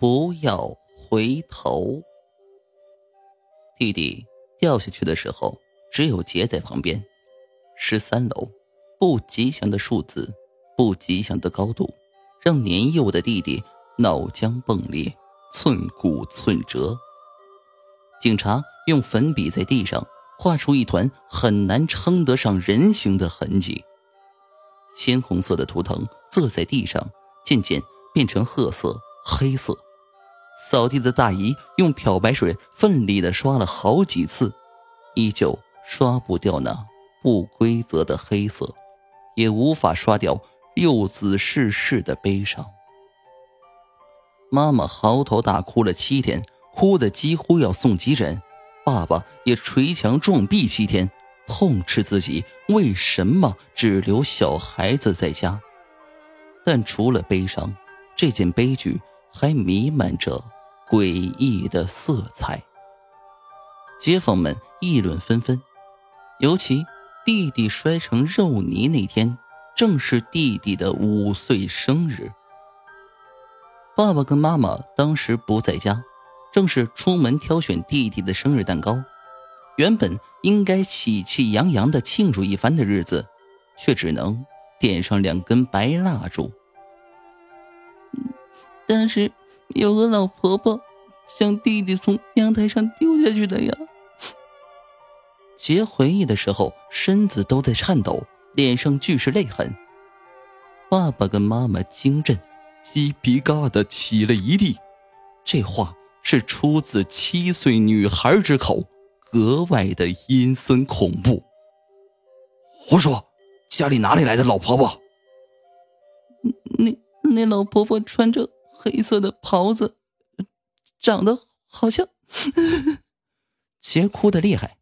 不要回头。弟弟掉下去的时候，只有杰在旁边。十三楼，不吉祥的数字，不吉祥的高度，让年幼的弟弟脑浆迸裂，寸骨寸折。警察用粉笔在地上画出一团很难称得上人形的痕迹。鲜红色的图腾坐在地上，渐渐变成褐色、黑色。扫地的大姨用漂白水奋力的刷了好几次，依旧刷不掉那不规则的黑色，也无法刷掉幼子逝世的悲伤。妈妈嚎啕大哭了七天，哭得几乎要送急诊。爸爸也捶墙撞壁七天，痛斥自己为什么只留小孩子在家。但除了悲伤，这件悲剧。还弥漫着诡异的色彩。街坊们议论纷纷，尤其弟弟摔成肉泥那天，正是弟弟的五岁生日。爸爸跟妈妈当时不在家，正是出门挑选弟弟的生日蛋糕。原本应该喜气洋洋的庆祝一番的日子，却只能点上两根白蜡烛。但是有个老婆婆将弟弟从阳台上丢下去的呀。杰回忆的时候，身子都在颤抖，脸上俱是泪痕。爸爸跟妈妈惊震，鸡皮疙瘩起了一地。这话是出自七岁女孩之口，格外的阴森恐怖。胡说！家里哪里来的老婆婆？那那老婆婆穿着。黑色的袍子，长得好像，杰哭的厉害，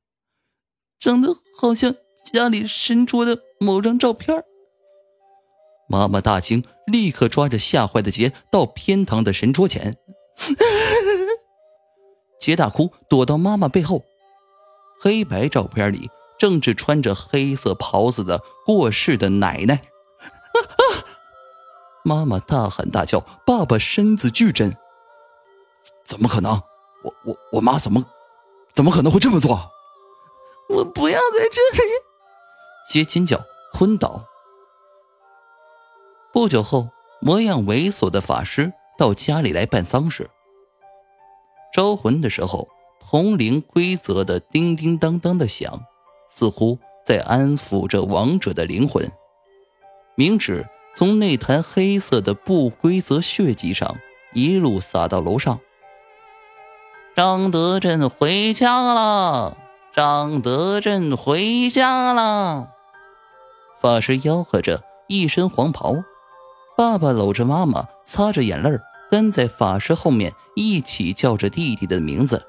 长得好像家里伸出的某张照片。妈妈大惊，立刻抓着吓坏的杰到偏堂的神桌前。杰大哭，躲到妈妈背后。黑白照片里正是穿着黑色袍子的过世的奶奶。妈妈大喊大叫，爸爸身子巨震。怎么可能？我我我妈怎么怎么可能会这么做？我不要在这里！接尖叫，昏倒。不久后，模样猥琐的法师到家里来办丧事。招魂的时候，铜铃规则的叮叮当当的响，似乎在安抚着亡者的灵魂。明指。从那滩黑色的不规则血迹上一路洒到楼上。张德振回家了，张德振回家了。法师吆喝着，一身黄袍。爸爸搂着妈妈，擦着眼泪跟在法师后面一起叫着弟弟的名字。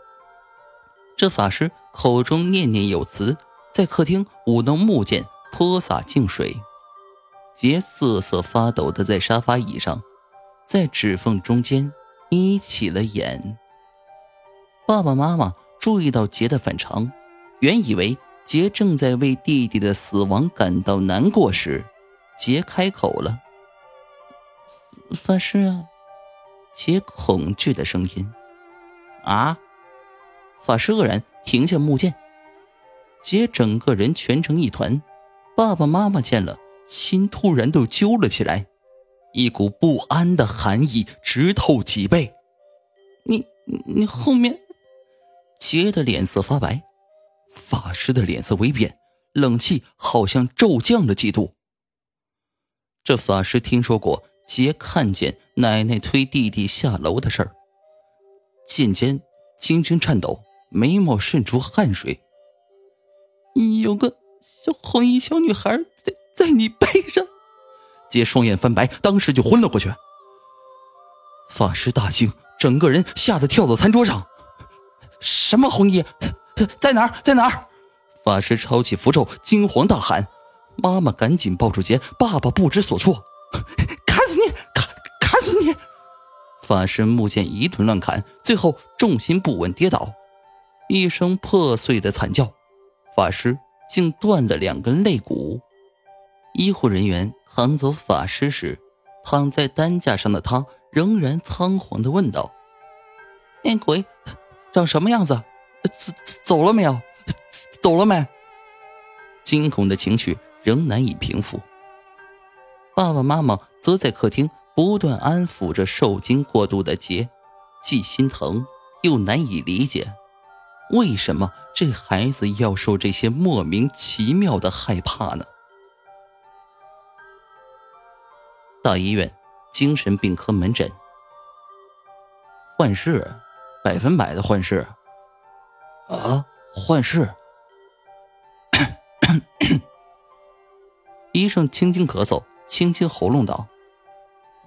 这法师口中念念有词，在客厅舞弄木剑，泼洒净水。杰瑟瑟发抖的在沙发椅上，在指缝中间眯起了眼。爸爸妈妈注意到杰的反常，原以为杰正在为弟弟的死亡感到难过时，杰开口了：“法师啊。”杰恐惧的声音：“啊！”法师愕然停下木剑，杰整个人蜷成一团。爸爸妈妈见了。心突然都揪了起来，一股不安的寒意直透脊背。你你后面，杰的脸色发白，法师的脸色微变，冷气好像骤降了几度。这法师听说过杰看见奶奶推弟弟下楼的事儿，渐渐轻轻颤抖，眉毛渗出汗水。有个小红衣小女孩在。在你背上，杰双眼翻白，当时就昏了过去。法师大惊，整个人吓得跳到餐桌上。什么红衣？在哪儿？在哪儿？法师抄起符咒，惊慌大喊。妈妈赶紧抱住杰，爸爸不知所措。砍死你！砍砍死你！法师木剑一顿乱砍，最后重心不稳跌倒，一声破碎的惨叫，法师竟断了两根肋骨。医护人员扛走法师时，躺在担架上的他仍然仓皇的问道：“那鬼长什么样子？走走了没有？走了没？惊恐的情绪仍难以平复。爸爸妈妈则在客厅不断安抚着受惊过度的杰，既心疼又难以理解，为什么这孩子要受这些莫名其妙的害怕呢？大医院精神病科门诊，幻视，百分百的幻视。啊，幻视！医生轻轻咳嗽。清清喉咙道：“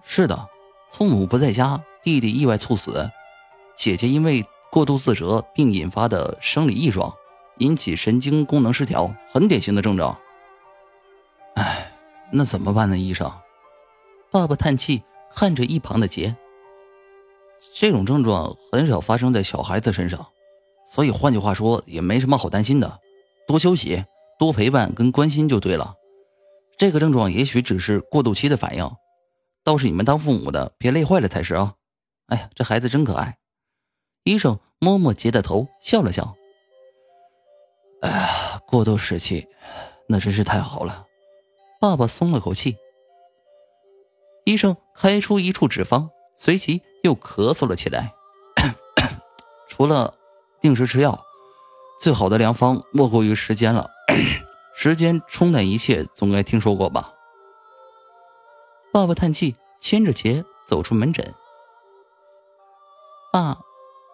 是的，父母不在家，弟弟意外猝死，姐姐因为过度自责并引发的生理异状，引起神经功能失调，很典型的症状。哎，那怎么办呢？医生，爸爸叹气，看着一旁的杰。这种症状很少发生在小孩子身上，所以换句话说，也没什么好担心的，多休息，多陪伴跟关心就对了。”这个症状也许只是过渡期的反应，倒是你们当父母的别累坏了才是啊！哎呀，这孩子真可爱。医生摸摸杰的头，笑了笑。哎呀，过渡时期，那真是太好了。爸爸松了口气。医生开出一处纸方，随即又咳嗽了起来。除了定时吃药，最好的良方莫过于时间了。时间冲淡一切，总该听说过吧？爸爸叹气，牵着杰走出门诊。爸，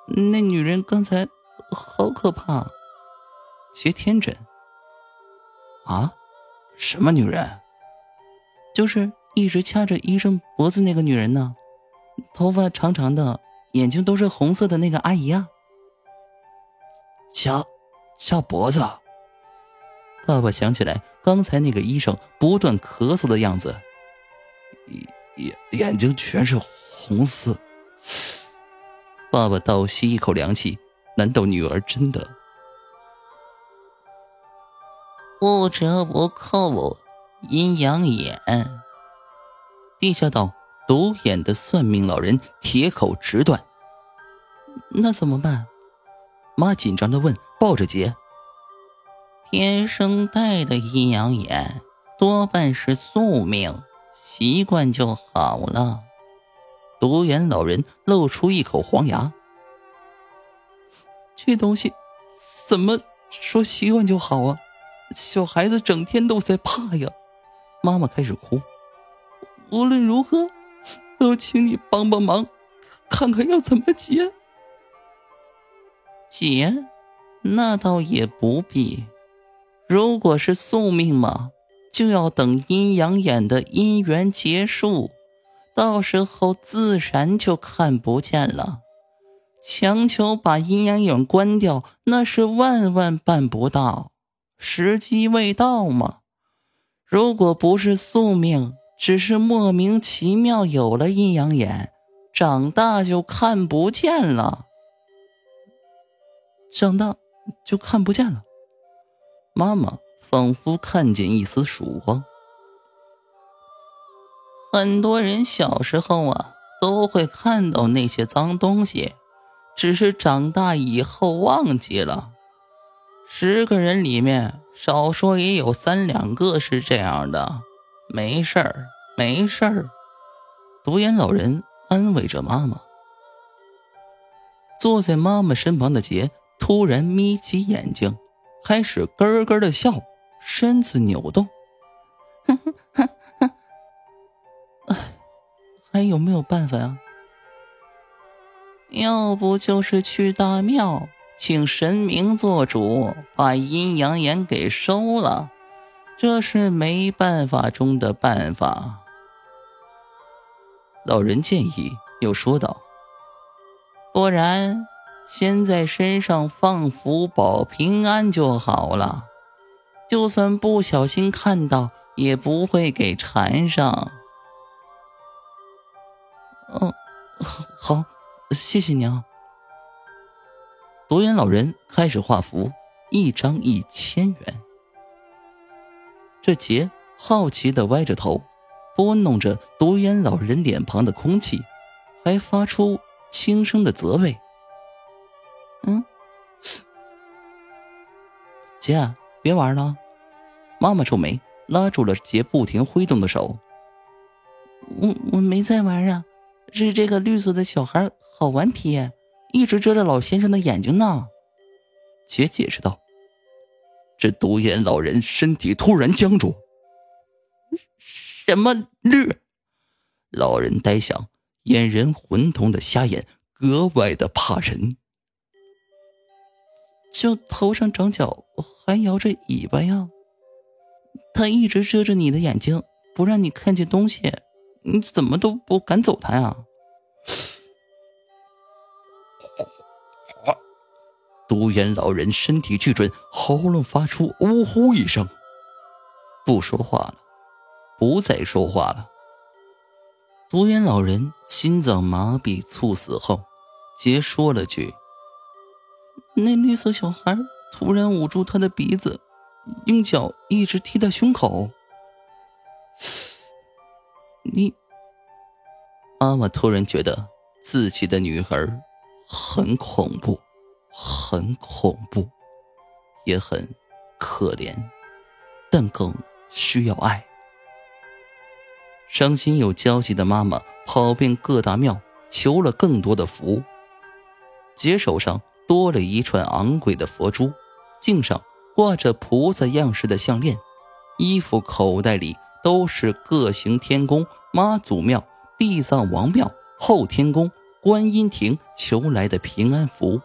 那女人刚才好可怕。杰天真。啊？什么女人？就是一直掐着医生脖子那个女人呢，头发长长的，眼睛都是红色的那个阿姨啊。掐，掐脖子。爸爸想起来刚才那个医生不断咳嗽的样子，眼眼睛全是红色。爸爸倒吸一口凉气，难道女儿真的不折不扣阴阳眼？地下道独眼的算命老人铁口直断。那怎么办？妈紧张的问，抱着杰。天生带的阴阳眼多半是宿命，习惯就好了。独眼老人露出一口黄牙。这东西怎么说习惯就好啊？小孩子整天都在怕呀。妈妈开始哭。无论如何，都请你帮帮忙，看看要怎么解。解？那倒也不必。如果是宿命嘛，就要等阴阳眼的姻缘结束，到时候自然就看不见了。强求把阴阳眼关掉，那是万万办不到，时机未到嘛。如果不是宿命，只是莫名其妙有了阴阳眼，长大就看不见了。长大就看不见了。妈妈仿佛看见一丝曙光。很多人小时候啊，都会看到那些脏东西，只是长大以后忘记了。十个人里面，少说也有三两个是这样的。没事儿，没事儿。独眼老人安慰着妈妈。坐在妈妈身旁的杰突然眯起眼睛。开始咯咯的笑，身子扭动。哎，还有没有办法呀？要不就是去大庙，请神明做主，把阴阳眼给收了。这是没办法中的办法。老人建议，又说道：“不然。”先在身上放符保平安就好了，就算不小心看到，也不会给缠上。哦，好，谢谢娘。独眼老人开始画符，一张一千元。这杰好奇的歪着头，拨弄着独眼老人脸庞的空气，还发出轻声的责备。嗯，姐，别玩了。妈妈皱眉，拉住了杰不停挥动的手。我我没在玩啊，是这个绿色的小孩好顽皮，一直遮着老先生的眼睛呢。杰解释道。这独眼老人身体突然僵住。什么绿？老人呆想，眼仁混同的瞎眼格外的怕人。就头上长角，还摇着尾巴呀。他一直遮着你的眼睛，不让你看见东西，你怎么都不赶走他呀？独眼老人身体巨准，喉咙发出呜呼一声，不说话了，不再说话了。独眼老人心脏麻痹猝死后，杰说了句：“那绿色小孩突然捂住他的鼻子，用脚一直踢他胸口。”你妈妈突然觉得自己的女儿很恐怖。很恐怖，也很可怜，但更需要爱。伤心又焦急的妈妈跑遍各大庙，求了更多的福。姐手上多了一串昂贵的佛珠，颈上挂着菩萨样式的项链，衣服口袋里都是各行天宫、妈祖庙、地藏王庙、后天宫、观音亭求来的平安符。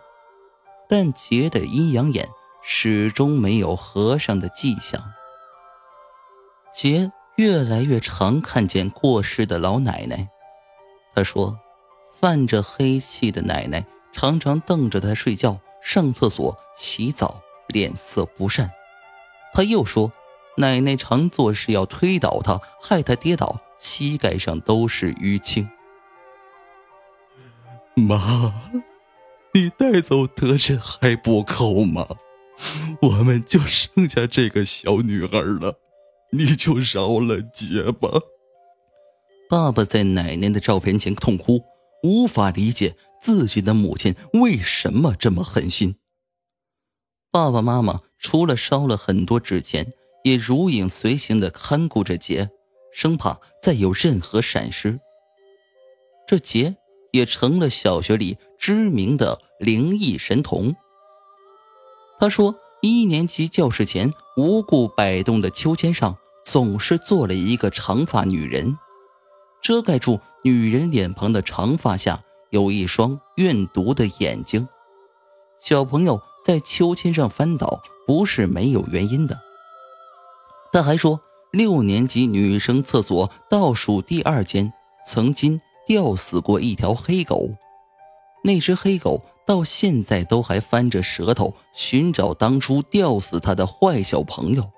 但杰的阴阳眼始终没有合上的迹象。杰越来越常看见过世的老奶奶。他说，泛着黑气的奶奶常常瞪着他睡觉、上厕所、洗澡，脸色不善。他又说，奶奶常做事要推倒他，害他跌倒，膝盖上都是淤青。妈。你带走德珍还不够吗？我们就剩下这个小女孩了，你就饶了姐吧。爸爸在奶奶的照片前痛哭，无法理解自己的母亲为什么这么狠心。爸爸妈妈除了烧了很多纸钱，也如影随形的看顾着杰，生怕再有任何闪失。这杰也成了小学里。知名的灵异神童。他说，一年级教室前无故摆动的秋千上，总是坐了一个长发女人，遮盖住女人脸庞的长发下有一双怨毒的眼睛。小朋友在秋千上翻倒不是没有原因的。他还说，六年级女生厕所倒数第二间曾经吊死过一条黑狗。那只黑狗到现在都还翻着舌头寻找当初吊死它的坏小朋友。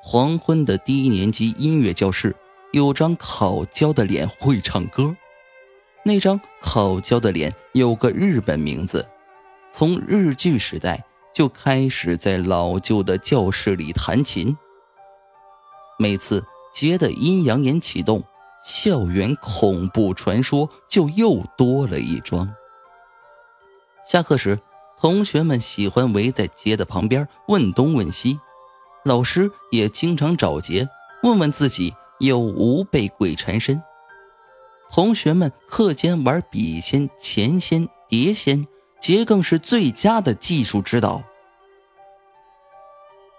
黄昏的低年级音乐教室有张烤焦的脸会唱歌，那张烤焦的脸有个日本名字，从日剧时代就开始在老旧的教室里弹琴。每次杰的阴阳眼启动。校园恐怖传说就又多了一桩。下课时，同学们喜欢围在杰的旁边问东问西，老师也经常找杰问问自己有无被鬼缠身。同学们课间玩笔仙、钱仙、碟仙，杰更是最佳的技术指导。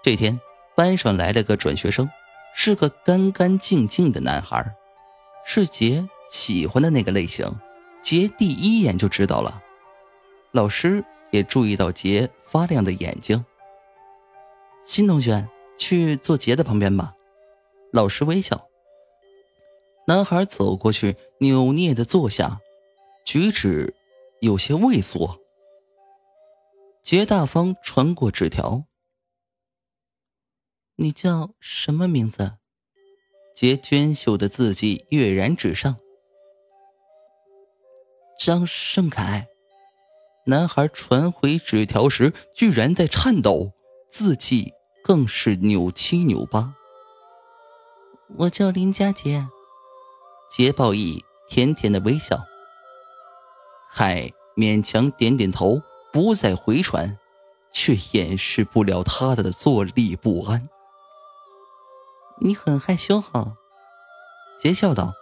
这天，班上来了个转学生，是个干干净净的男孩。是杰喜欢的那个类型，杰第一眼就知道了。老师也注意到杰发亮的眼睛。新同学，去坐杰的旁边吧。老师微笑。男孩走过去，扭捏的坐下，举止有些畏缩。杰大方传过纸条：“你叫什么名字？”杰娟秀的字迹跃然纸上。张盛凯，男孩传回纸条时居然在颤抖，字迹更是扭七扭八。我叫林佳杰，杰报义甜甜的微笑。凯勉强点点头，不再回传，却掩饰不了他的坐立不安。你很害羞哈？杰笑道，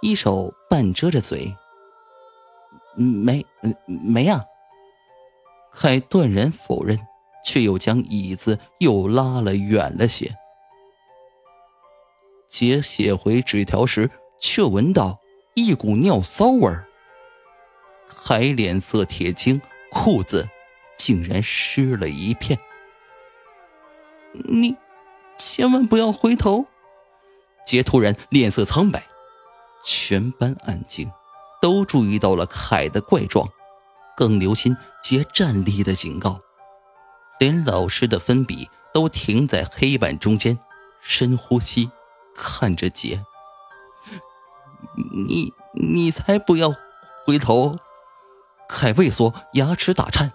一手半遮着嘴。没，没啊。凯断然否认，却又将椅子又拉了远了些。杰写回纸条时，却闻到一股尿骚味儿。还脸色铁青，裤子竟然湿了一片。你千万不要回头！杰突然脸色苍白，全班安静，都注意到了凯的怪状，更留心杰站立的警告，连老师的粉笔都停在黑板中间，深呼吸，看着杰。你你才不要回头！凯畏缩，牙齿打颤。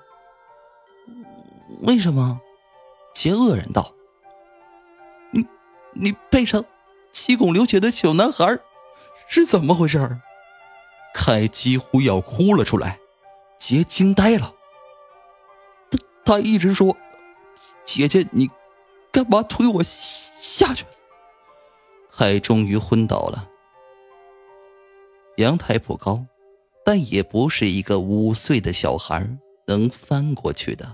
为什么？杰愕然道：“，你背上七孔流血的小男孩，是怎么回事？”凯几乎要哭了出来。杰惊呆了。他他一直说：“姐姐，你干嘛推我下去？”凯终于昏倒了。阳台不高。但也不是一个五岁的小孩能翻过去的。